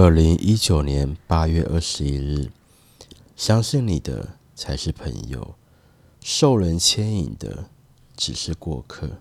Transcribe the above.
二零一九年八月二十一日相信你的才是朋友受人牵引的只是过客。